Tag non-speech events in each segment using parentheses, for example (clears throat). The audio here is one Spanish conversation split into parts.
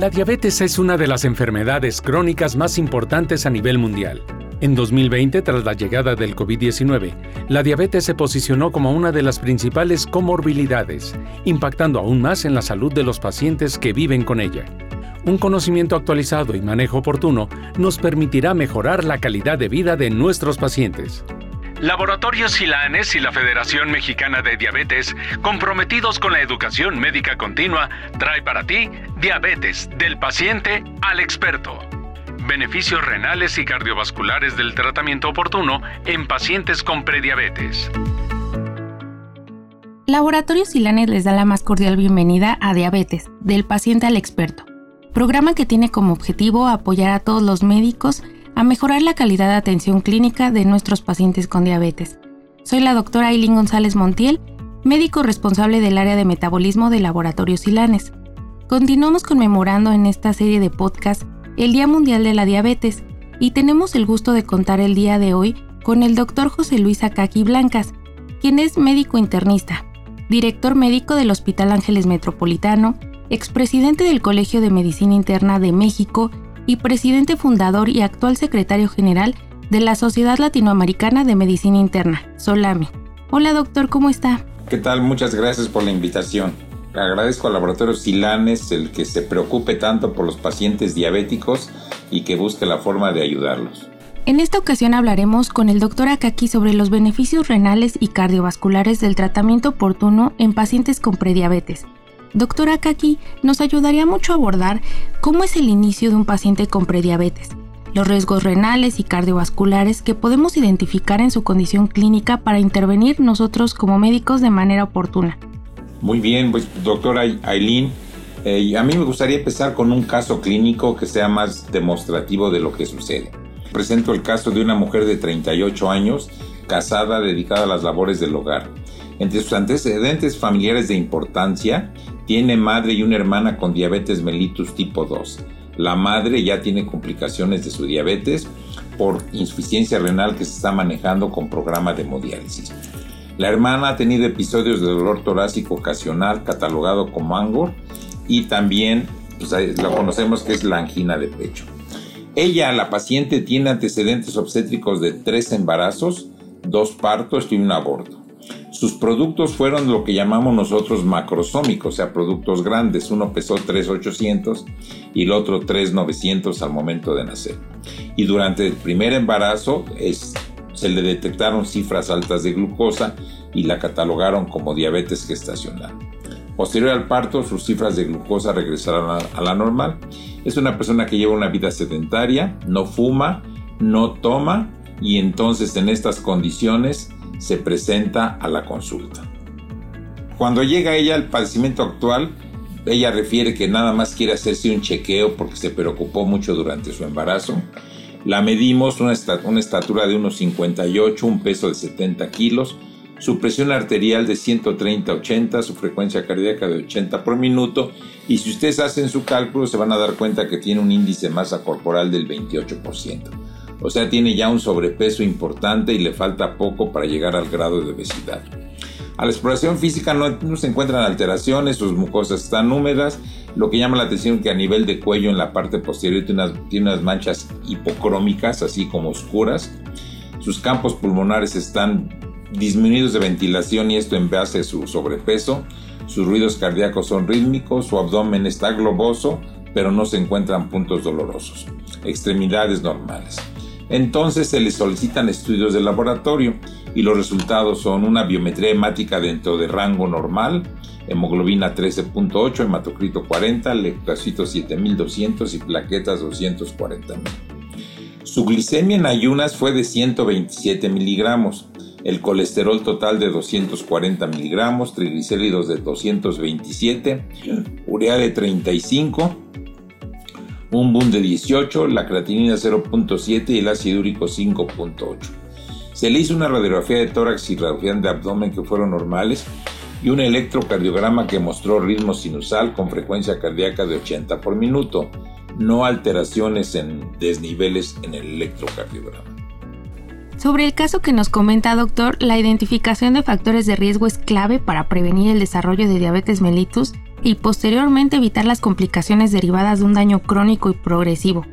La diabetes es una de las enfermedades crónicas más importantes a nivel mundial. En 2020, tras la llegada del COVID-19, la diabetes se posicionó como una de las principales comorbilidades, impactando aún más en la salud de los pacientes que viven con ella. Un conocimiento actualizado y manejo oportuno nos permitirá mejorar la calidad de vida de nuestros pacientes. Laboratorios Silanes y la Federación Mexicana de Diabetes, comprometidos con la educación médica continua, trae para ti Diabetes del paciente al experto. Beneficios renales y cardiovasculares del tratamiento oportuno en pacientes con prediabetes. Laboratorios Silanes les da la más cordial bienvenida a Diabetes, del paciente al experto, programa que tiene como objetivo apoyar a todos los médicos a mejorar la calidad de atención clínica de nuestros pacientes con diabetes. Soy la doctora Aileen González Montiel, médico responsable del área de metabolismo de Laboratorios Silanes. Continuamos conmemorando en esta serie de podcast el Día Mundial de la Diabetes y tenemos el gusto de contar el día de hoy con el doctor José Luis Acaqui Blancas, quien es médico internista, director médico del Hospital Ángeles Metropolitano, expresidente del Colegio de Medicina Interna de México y presidente fundador y actual secretario general de la Sociedad Latinoamericana de Medicina Interna, Solami. Hola doctor, ¿cómo está? ¿Qué tal? Muchas gracias por la invitación. Agradezco al laboratorio Silanes el que se preocupe tanto por los pacientes diabéticos y que busque la forma de ayudarlos. En esta ocasión hablaremos con el doctor Akaki sobre los beneficios renales y cardiovasculares del tratamiento oportuno en pacientes con prediabetes Doctora Kaki nos ayudaría mucho a abordar cómo es el inicio de un paciente con prediabetes, los riesgos renales y cardiovasculares que podemos identificar en su condición clínica para intervenir nosotros como médicos de manera oportuna. Muy bien, pues doctora Aileen, eh, a mí me gustaría empezar con un caso clínico que sea más demostrativo de lo que sucede. Presento el caso de una mujer de 38 años, casada, dedicada a las labores del hogar. Entre sus antecedentes familiares de importancia, tiene madre y una hermana con diabetes mellitus tipo 2. La madre ya tiene complicaciones de su diabetes por insuficiencia renal que se está manejando con programa de hemodiálisis. La hermana ha tenido episodios de dolor torácico ocasional catalogado como angor y también pues, lo conocemos que es la angina de pecho. Ella, la paciente, tiene antecedentes obstétricos de tres embarazos, dos partos y un aborto. Sus productos fueron lo que llamamos nosotros macrosómicos, o sea, productos grandes. Uno pesó 3,800 y el otro 3,900 al momento de nacer. Y durante el primer embarazo se le detectaron cifras altas de glucosa y la catalogaron como diabetes gestacional. Posterior al parto, sus cifras de glucosa regresaron a la normal. Es una persona que lleva una vida sedentaria, no fuma, no toma y entonces en estas condiciones se presenta a la consulta. Cuando llega ella al padecimiento actual, ella refiere que nada más quiere hacerse un chequeo porque se preocupó mucho durante su embarazo. La medimos, una, estatura de unos 58, un peso de 70 kilos, su presión arterial de 130-80, su frecuencia cardíaca de 80 por minuto y si ustedes hacen su cálculo se van a dar cuenta que tiene un índice de masa corporal del 28%. O sea, tiene ya un sobrepeso importante y le falta poco para llegar al grado de obesidad. A la exploración física no, se encuentran alteraciones, sus mucosas están húmedas. Lo que llama la atención es que a nivel de cuello en la parte posterior tiene unas, tiene unas manchas hipocrómicas, así como oscuras. Sus campos pulmonares están disminuidos de ventilación y esto en base a su sobrepeso. Sus ruidos cardíacos son rítmicos, su abdomen está globoso, pero no se encuentran puntos dolorosos. Extremidades normales. Entonces se le solicitan estudios de laboratorio y los resultados son una biometría hemática dentro de rango normal, hemoglobina 13.8, hematocrito 40, leucocito 7200 y plaquetas 240.000. Su glicemia en ayunas fue de 127 miligramos, el colesterol total de 240 miligramos, triglicéridos de 227, urea de 35, un boom de 18, la creatinina 0.7 y el ácido úrico 5.8. Se le hizo una radiografía de tórax y radiografía de abdomen que fueron normales y un electrocardiograma que mostró ritmo sinusal con frecuencia cardíaca de 80 por minuto, no alteraciones en desniveles en el electrocardiograma. Sobre el caso que nos comenta, doctor, la identificación de factores de riesgo es clave para prevenir el desarrollo de diabetes mellitus y posteriormente evitar las complicaciones derivadas de un daño crónico y progresivo.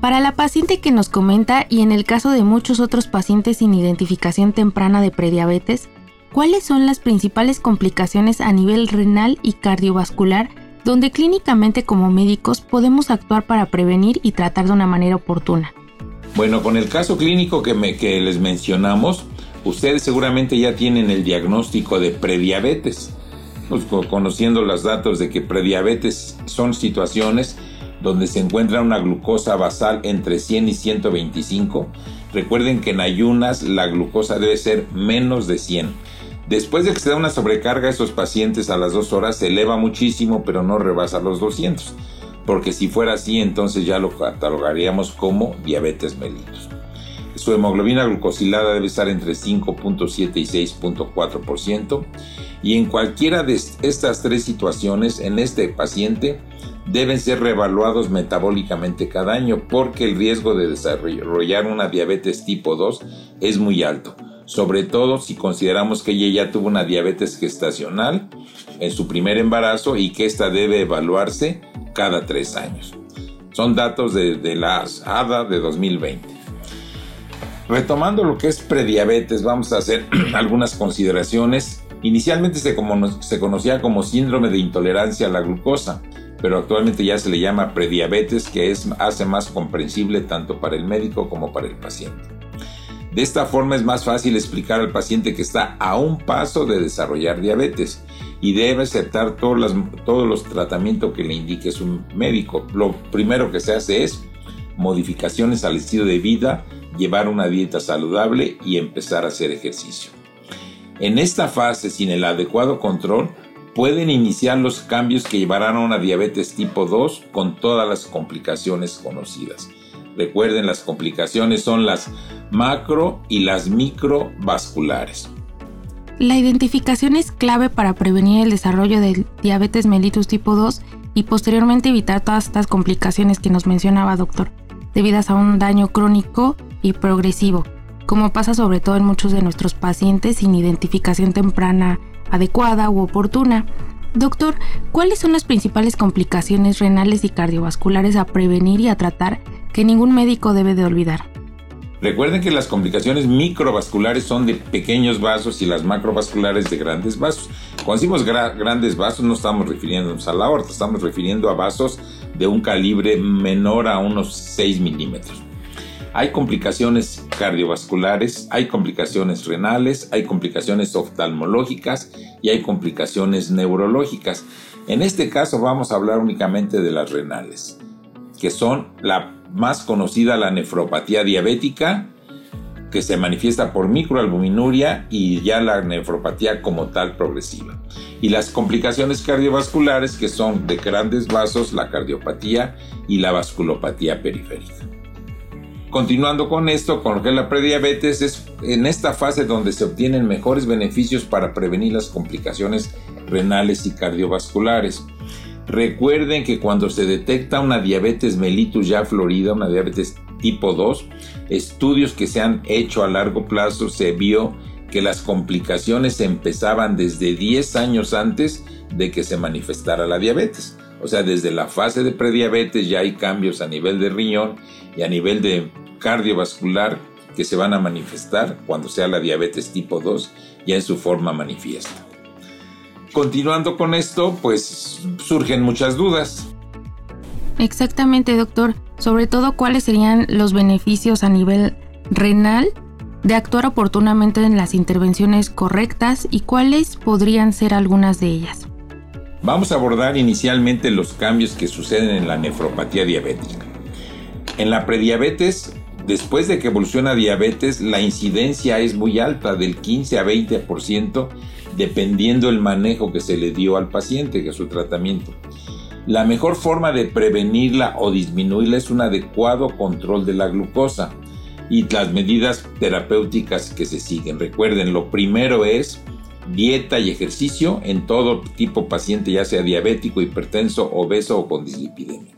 Para la paciente que nos comenta y en el caso de muchos otros pacientes sin identificación temprana de prediabetes, ¿cuáles son las principales complicaciones a nivel renal y cardiovascular donde clínicamente como médicos podemos actuar para prevenir y tratar de una manera oportuna? Bueno, con el caso clínico que, que les mencionamos, ustedes seguramente ya tienen el diagnóstico de prediabetes pues, conociendo los datos de que prediabetes son situaciones donde se encuentra una glucosa basal entre 100 y 125. Recuerden que en ayunas la glucosa debe ser menos de 100. Después de que se da una sobrecarga a esos pacientes a las 2 horas se eleva muchísimo pero no rebasa los 200. Porque si fuera así entonces ya lo catalogaríamos como diabetes mellitus. Su hemoglobina glucosilada debe estar entre 5.7 y 6.4% y en cualquiera de estas tres situaciones en este paciente deben ser reevaluados metabólicamente cada año porque el riesgo de desarrollar una diabetes tipo 2 es muy alto, sobre todo si consideramos que ella ya tuvo una diabetes gestacional en su primer embarazo y que esta debe evaluarse cada tres años. Son datos de, de la ADA de 2020. Retomando lo que es prediabetes, vamos a hacer (clears throat) algunas consideraciones. Inicialmente se, se, conocía como síndrome de intolerancia a la glucosa, pero actualmente ya se le llama prediabetes, que es, hace más comprensible tanto para el médico como para el paciente. De esta forma es más fácil explicar al paciente que está a un paso de desarrollar diabetes y debe aceptar todos, todos los tratamientos que le indique su médico. Lo primero que se hace es modificaciones al estilo de vida llevar una dieta saludable y empezar a hacer ejercicio. En esta fase, sin el adecuado control, pueden iniciar los cambios que llevarán a una diabetes tipo 2 con todas las complicaciones conocidas. Recuerden, las complicaciones son las macro y las microvasculares. La identificación es clave para prevenir el desarrollo del diabetes mellitus tipo 2 y posteriormente evitar todas estas complicaciones que nos mencionaba, doctor, debidas a un daño crónico y progresivo, como pasa sobre todo en muchos de nuestros pacientes sin identificación temprana adecuada u oportuna. Doctor, ¿cuáles son las principales complicaciones renales y cardiovasculares a prevenir y a tratar que ningún médico debe de olvidar? Recuerden que las complicaciones microvasculares son de pequeños vasos y las macrovasculares de grandes vasos. Cuando decimos grandes vasos no estamos refiriéndonos a la aorta, estamos refiriendo a vasos de un calibre menor a unos 6 milímetros. Hay complicaciones cardiovasculares, hay complicaciones renales, hay complicaciones oftalmológicas y hay complicaciones neurológicas. En este caso vamos a hablar únicamente de las renales, que son la más conocida, la nefropatía diabética, que se manifiesta por microalbuminuria y ya la nefropatía como tal progresiva. Y las complicaciones cardiovasculares que son de grandes vasos, la cardiopatía y la vasculopatía periférica. Continuando con esto, con lo que es la prediabetes, es en esta fase donde se obtienen mejores beneficios para prevenir las complicaciones renales y cardiovasculares. Recuerden que cuando se detecta una diabetes mellitus ya florida, una diabetes tipo 2, estudios que se han hecho a largo plazo se vio que las complicaciones empezaban desde 10 años antes de que se manifestara la diabetes. O sea, desde la fase de prediabetes ya hay cambios a nivel de riñón y a nivel de cardiovascular que se van a manifestar cuando sea la diabetes tipo 2 ya en su forma manifiesta. Continuando con esto, pues surgen muchas dudas. Exactamente, doctor. Sobre todo, ¿cuáles serían los beneficios a nivel renal de actuar oportunamente en las intervenciones correctas y cuáles podrían ser algunas de ellas? Vamos a abordar inicialmente los cambios que suceden en la nefropatía diabética. En la prediabetes Después de que evoluciona diabetes, la incidencia es muy alta, del 15 a 20%, dependiendo el manejo que se le dio al paciente, que es su tratamiento. La mejor forma de prevenirla o disminuirla es un adecuado control de la glucosa y las medidas terapéuticas que se siguen. Recuerden, lo primero es dieta y ejercicio en todo tipo paciente, ya sea diabético, hipertenso, obeso o con dislipidemia.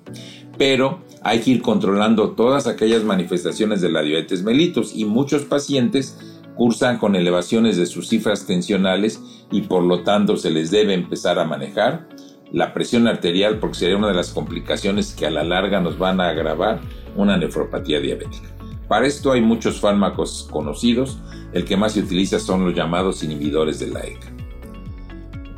Pero hay que ir controlando todas aquellas manifestaciones de la diabetes mellitus y muchos pacientes cursan con elevaciones de sus cifras tensionales y por lo tanto se les debe empezar a manejar la presión arterial porque sería una de las complicaciones que a la larga nos van a agravar una nefropatía diabética. Para esto hay muchos fármacos conocidos, el que más se utiliza son los llamados inhibidores de la ECA.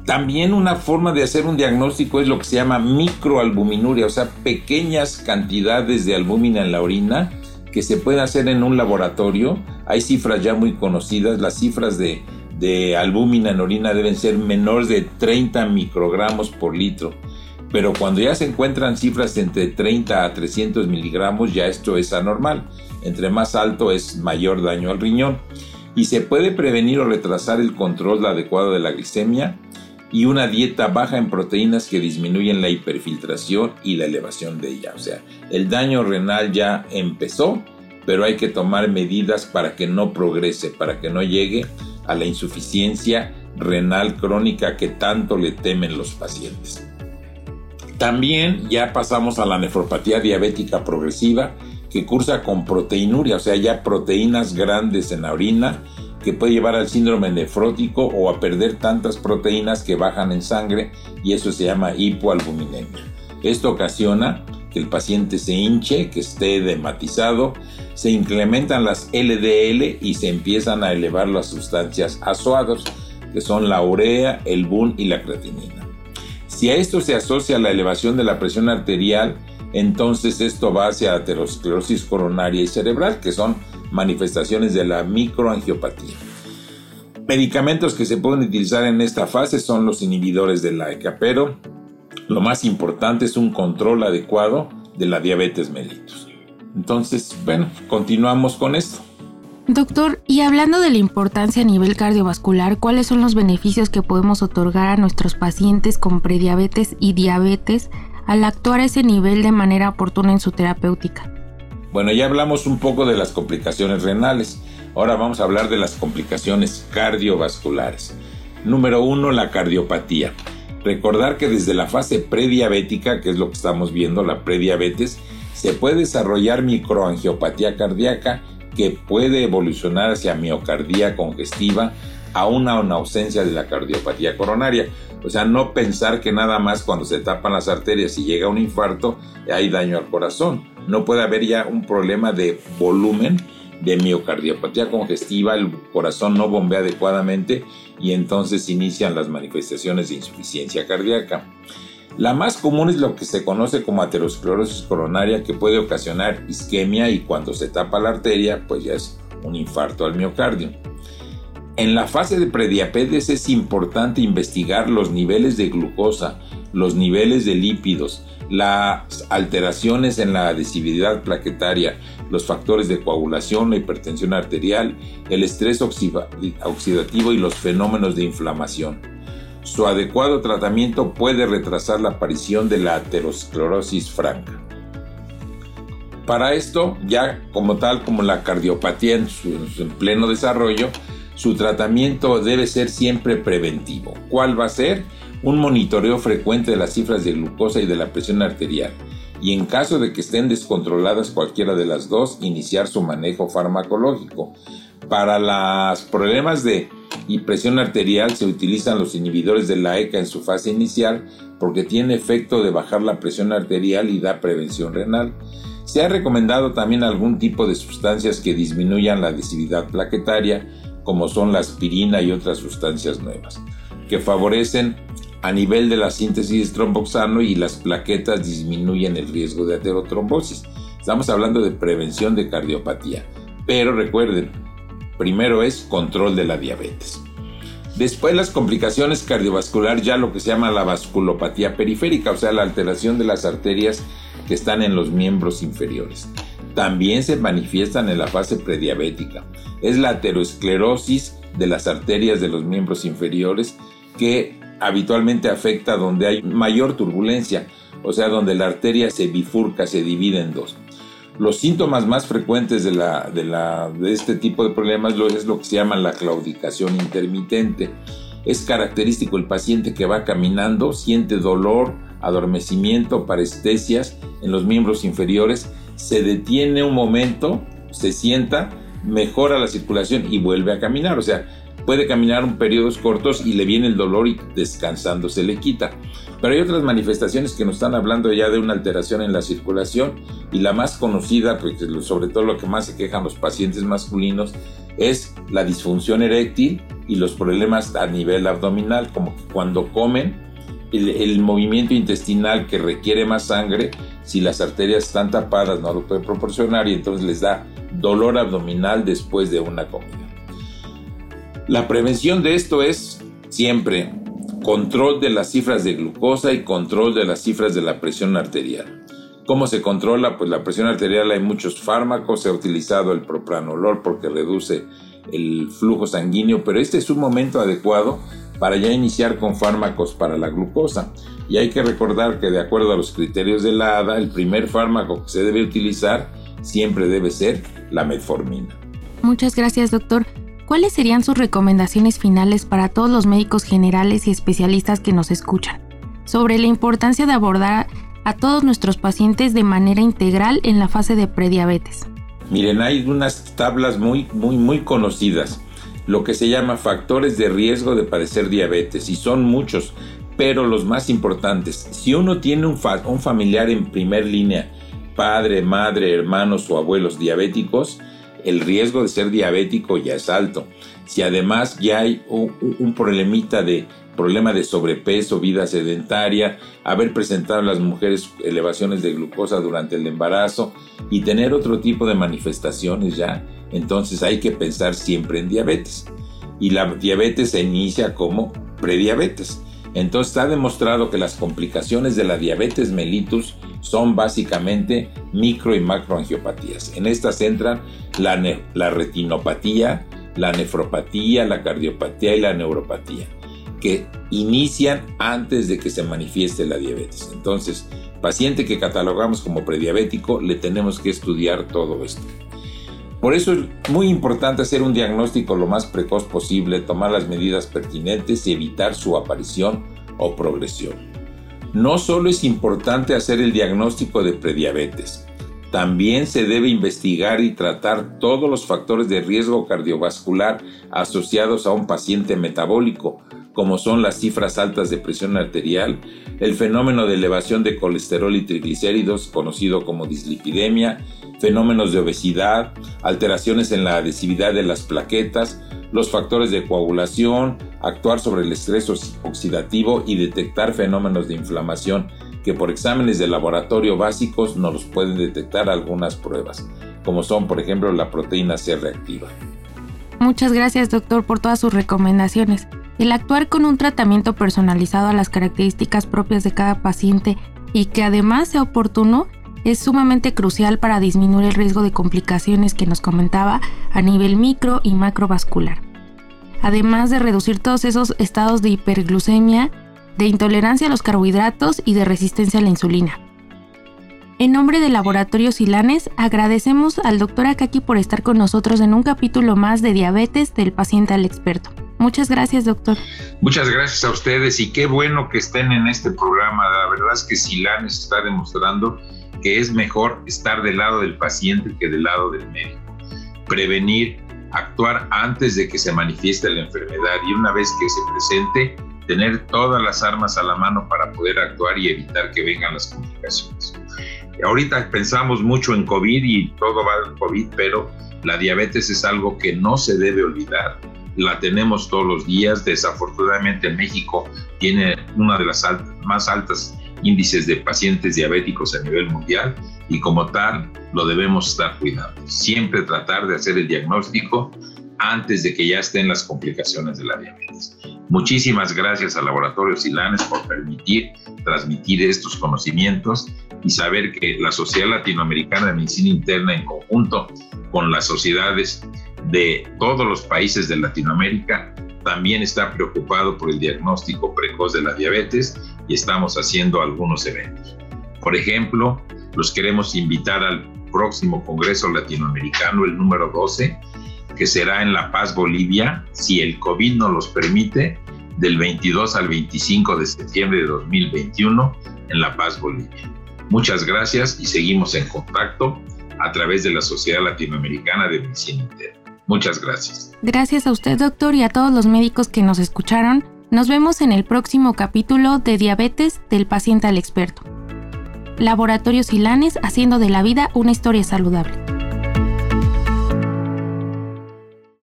También una forma de hacer un diagnóstico es lo que se llama microalbuminuria, o sea, pequeñas cantidades de albúmina en la orina que se pueden hacer en un laboratorio. Hay cifras ya muy conocidas, las cifras de, de albúmina en orina deben ser menores de 30 microgramos por litro. Pero cuando ya se encuentran cifras entre 30 a 300 miligramos, ya esto es anormal. Entre más alto es mayor daño al riñón. Y se puede prevenir o retrasar el control adecuado de la glicemia y una dieta baja en proteínas que disminuyen la hiperfiltración y la elevación de ella. O sea, el daño renal ya empezó, pero hay que tomar medidas para que no progrese, para que no llegue a la insuficiencia renal crónica que tanto le temen los pacientes. También ya pasamos a la nefropatía diabética progresiva que cursa con proteinuria, o sea, ya proteínas grandes en la orina que puede llevar al síndrome nefrótico o a perder tantas proteínas que bajan en sangre y eso se llama hipoalbuminemia. Esto ocasiona que el paciente se hinche, que esté dematizado, se incrementan las LDL y se empiezan a elevar las sustancias azoadas, que son la urea, el BUN y la creatinina. Si a esto se asocia la elevación de la presión arterial, entonces esto va hacia aterosclerosis coronaria y cerebral, que son manifestaciones de la microangiopatía. Medicamentos que se pueden utilizar en esta fase son los inhibidores de la ECA, pero lo más importante es un control adecuado de la diabetes mellitus. Entonces, bueno, continuamos con esto. Doctor, y hablando de la importancia a nivel cardiovascular, ¿cuáles son los beneficios que podemos otorgar a nuestros pacientes con prediabetes y diabetes al actuar a ese nivel de manera oportuna en su terapéutica? Bueno, ya hablamos un poco de las complicaciones renales. Ahora vamos a hablar de las complicaciones cardiovasculares. Número uno, la cardiopatía. Recordar que desde la fase prediabética, que es lo que estamos viendo, la prediabetes, se puede desarrollar microangiopatía cardíaca que puede evolucionar hacia miocardía congestiva a una, una ausencia de la cardiopatía coronaria. O sea, no pensar que nada más cuando se tapan las arterias y llega un infarto hay daño al corazón no puede haber ya un problema de volumen de miocardiopatía congestiva, el corazón no bombea adecuadamente y entonces inician las manifestaciones de insuficiencia cardíaca. La más común es lo que se conoce como aterosclerosis coronaria que puede ocasionar isquemia y cuando se tapa la arteria pues ya es un infarto al miocardio. En la fase de prediabetes es importante investigar los niveles de glucosa, los niveles de lípidos, las alteraciones en la adhesividad plaquetaria, los factores de coagulación, la hipertensión arterial, el estrés oxidativo y los fenómenos de inflamación. Su adecuado tratamiento puede retrasar la aparición de la aterosclerosis franca. Para esto, ya como tal como la cardiopatía en, pleno desarrollo, su tratamiento debe ser siempre preventivo. ¿Cuál va a ser? un monitoreo frecuente de las cifras de glucosa y de la presión arterial, y en caso de que estén descontroladas cualquiera de las dos, iniciar su manejo farmacológico. Para los problemas de presión arterial se utilizan los inhibidores de la ECA en su fase inicial porque tiene efecto de bajar la presión arterial y da prevención renal. Se ha recomendado también algún tipo de sustancias que disminuyan la adhesividad plaquetaria, como son la aspirina y otras sustancias nuevas, que favorecen a nivel de la síntesis de tromboxano y las plaquetas disminuyen el riesgo de aterotrombosis. Estamos hablando de prevención de cardiopatía. Pero recuerden, primero es control de la diabetes. Después las complicaciones cardiovasculares, ya lo que se llama la vasculopatía periférica, o sea, la alteración de las arterias que están en los miembros inferiores. También se manifiestan en la fase prediabética. Es la aterosclerosis de las arterias de los miembros inferiores que habitualmente afecta donde hay mayor turbulencia, o sea, donde la arteria se bifurca, se divide en dos. Los síntomas más frecuentes de, la, de, la, de este tipo de problemas es lo que se llama la claudicación intermitente. Es característico el paciente que va caminando, siente dolor, adormecimiento, parestesias en los miembros inferiores, se detiene un momento, se sienta, mejora la circulación y vuelve a caminar. O sea, puede caminar un periodos cortos y le viene el dolor y descansando se le quita. Pero hay otras manifestaciones que nos están hablando ya de una alteración en la circulación y la más conocida, pues, sobre todo lo que más se quejan los pacientes masculinos, es la disfunción eréctil y los problemas a nivel abdominal, como que cuando comen, el, movimiento intestinal que requiere más sangre, si las arterias están tapadas no lo puede proporcionar y entonces les da dolor abdominal después de una comida. La prevención de esto es siempre control de las cifras de glucosa y control de las cifras de la presión arterial. ¿Cómo se controla? Pues la presión arterial hay muchos fármacos, se ha utilizado el propranolol porque reduce el flujo sanguíneo, pero este es un momento adecuado para ya iniciar con fármacos para la glucosa. Y hay que recordar que de acuerdo a los criterios de la ADA, el primer fármaco que se debe utilizar siempre debe ser la metformina. Muchas gracias, doctor. ¿Cuáles serían sus recomendaciones finales para todos los médicos generales y especialistas que nos escuchan sobre la importancia de abordar a todos nuestros pacientes de manera integral en la fase de prediabetes? Miren, hay unas tablas muy, muy, muy conocidas, lo que se llama factores de riesgo de padecer diabetes, y son muchos, pero los más importantes. Si uno tiene un, un familiar en primer línea, padre, madre, hermanos o abuelos diabéticos, el riesgo de ser diabético ya es alto. Si además ya hay un, problemita de problema de sobrepeso, vida sedentaria, haber presentado a las mujeres elevaciones de glucosa durante el embarazo y tener otro tipo de manifestaciones ya, entonces hay que pensar siempre en diabetes. Y la diabetes se inicia como prediabetes. Entonces está demostrado que las complicaciones de la diabetes mellitus son básicamente micro y macroangiopatías. En estas entran la, la retinopatía, la nefropatía, la cardiopatía y la neuropatía, que inician antes de que se manifieste la diabetes. Entonces, paciente que catalogamos como prediabético, le tenemos que estudiar todo esto. Por eso es muy importante hacer un diagnóstico lo más precoz posible, tomar las medidas pertinentes y evitar su aparición o progresión. No solo es importante hacer el diagnóstico de prediabetes, también se debe investigar y tratar todos los factores de riesgo cardiovascular asociados a un paciente metabólico, como son las cifras altas de presión arterial, el fenómeno de elevación de colesterol y triglicéridos, conocido como dislipidemia, fenómenos de obesidad, alteraciones en la adhesividad de las plaquetas, los factores de coagulación, actuar sobre el estrés oxidativo y detectar fenómenos de inflamación que por exámenes de laboratorio básicos no los pueden detectar algunas pruebas, como son por ejemplo la proteína C reactiva. Muchas gracias doctor por todas sus recomendaciones. El actuar con un tratamiento personalizado a las características propias de cada paciente y que además sea oportuno es sumamente crucial para disminuir el riesgo de complicaciones que nos comentaba a nivel micro y macrovascular. Además de reducir todos esos estados de hiperglucemia, de intolerancia a los carbohidratos y de resistencia a la insulina. En nombre de Laboratorio Silanes, agradecemos al doctor Akaki por estar con nosotros en un capítulo más de diabetes del paciente al experto. Muchas gracias, doctor. Muchas gracias a ustedes y qué bueno que estén en este programa. La verdad es que Silanes está demostrando que es mejor estar del lado del paciente que del lado del médico. Prevenir, actuar antes de que se manifieste la enfermedad y una vez que se presente, tener todas las armas a la mano para poder actuar y evitar que vengan las complicaciones. Ahorita pensamos mucho en COVID y todo va al COVID, pero la diabetes es algo que no se debe olvidar la tenemos todos los días. Desafortunadamente México tiene una de las más altas índices de pacientes diabéticos a nivel mundial y como tal lo debemos estar cuidando. Siempre tratar de hacer el diagnóstico antes de que ya estén las complicaciones de la diabetes. Muchísimas gracias al Laboratorio Silanes por permitir transmitir estos conocimientos y saber que la Sociedad Latinoamericana de Medicina Interna en conjunto con las sociedades de todos los países de Latinoamérica también está preocupado por el diagnóstico precoz de la diabetes y estamos haciendo algunos eventos. Por ejemplo, los queremos invitar al próximo Congreso Latinoamericano, el número 12, que será en La Paz, Bolivia, si el COVID nos los permite, del 22 al 25 de septiembre de 2021 en La Paz, Bolivia. Muchas gracias y seguimos en contacto a través de la Sociedad Latinoamericana de Medicina Interna. Muchas gracias. Gracias a usted, doctor, y a todos los médicos que nos escucharon. Nos vemos en el próximo capítulo de Diabetes del paciente al experto. Laboratorio Silanes haciendo de la vida una historia saludable.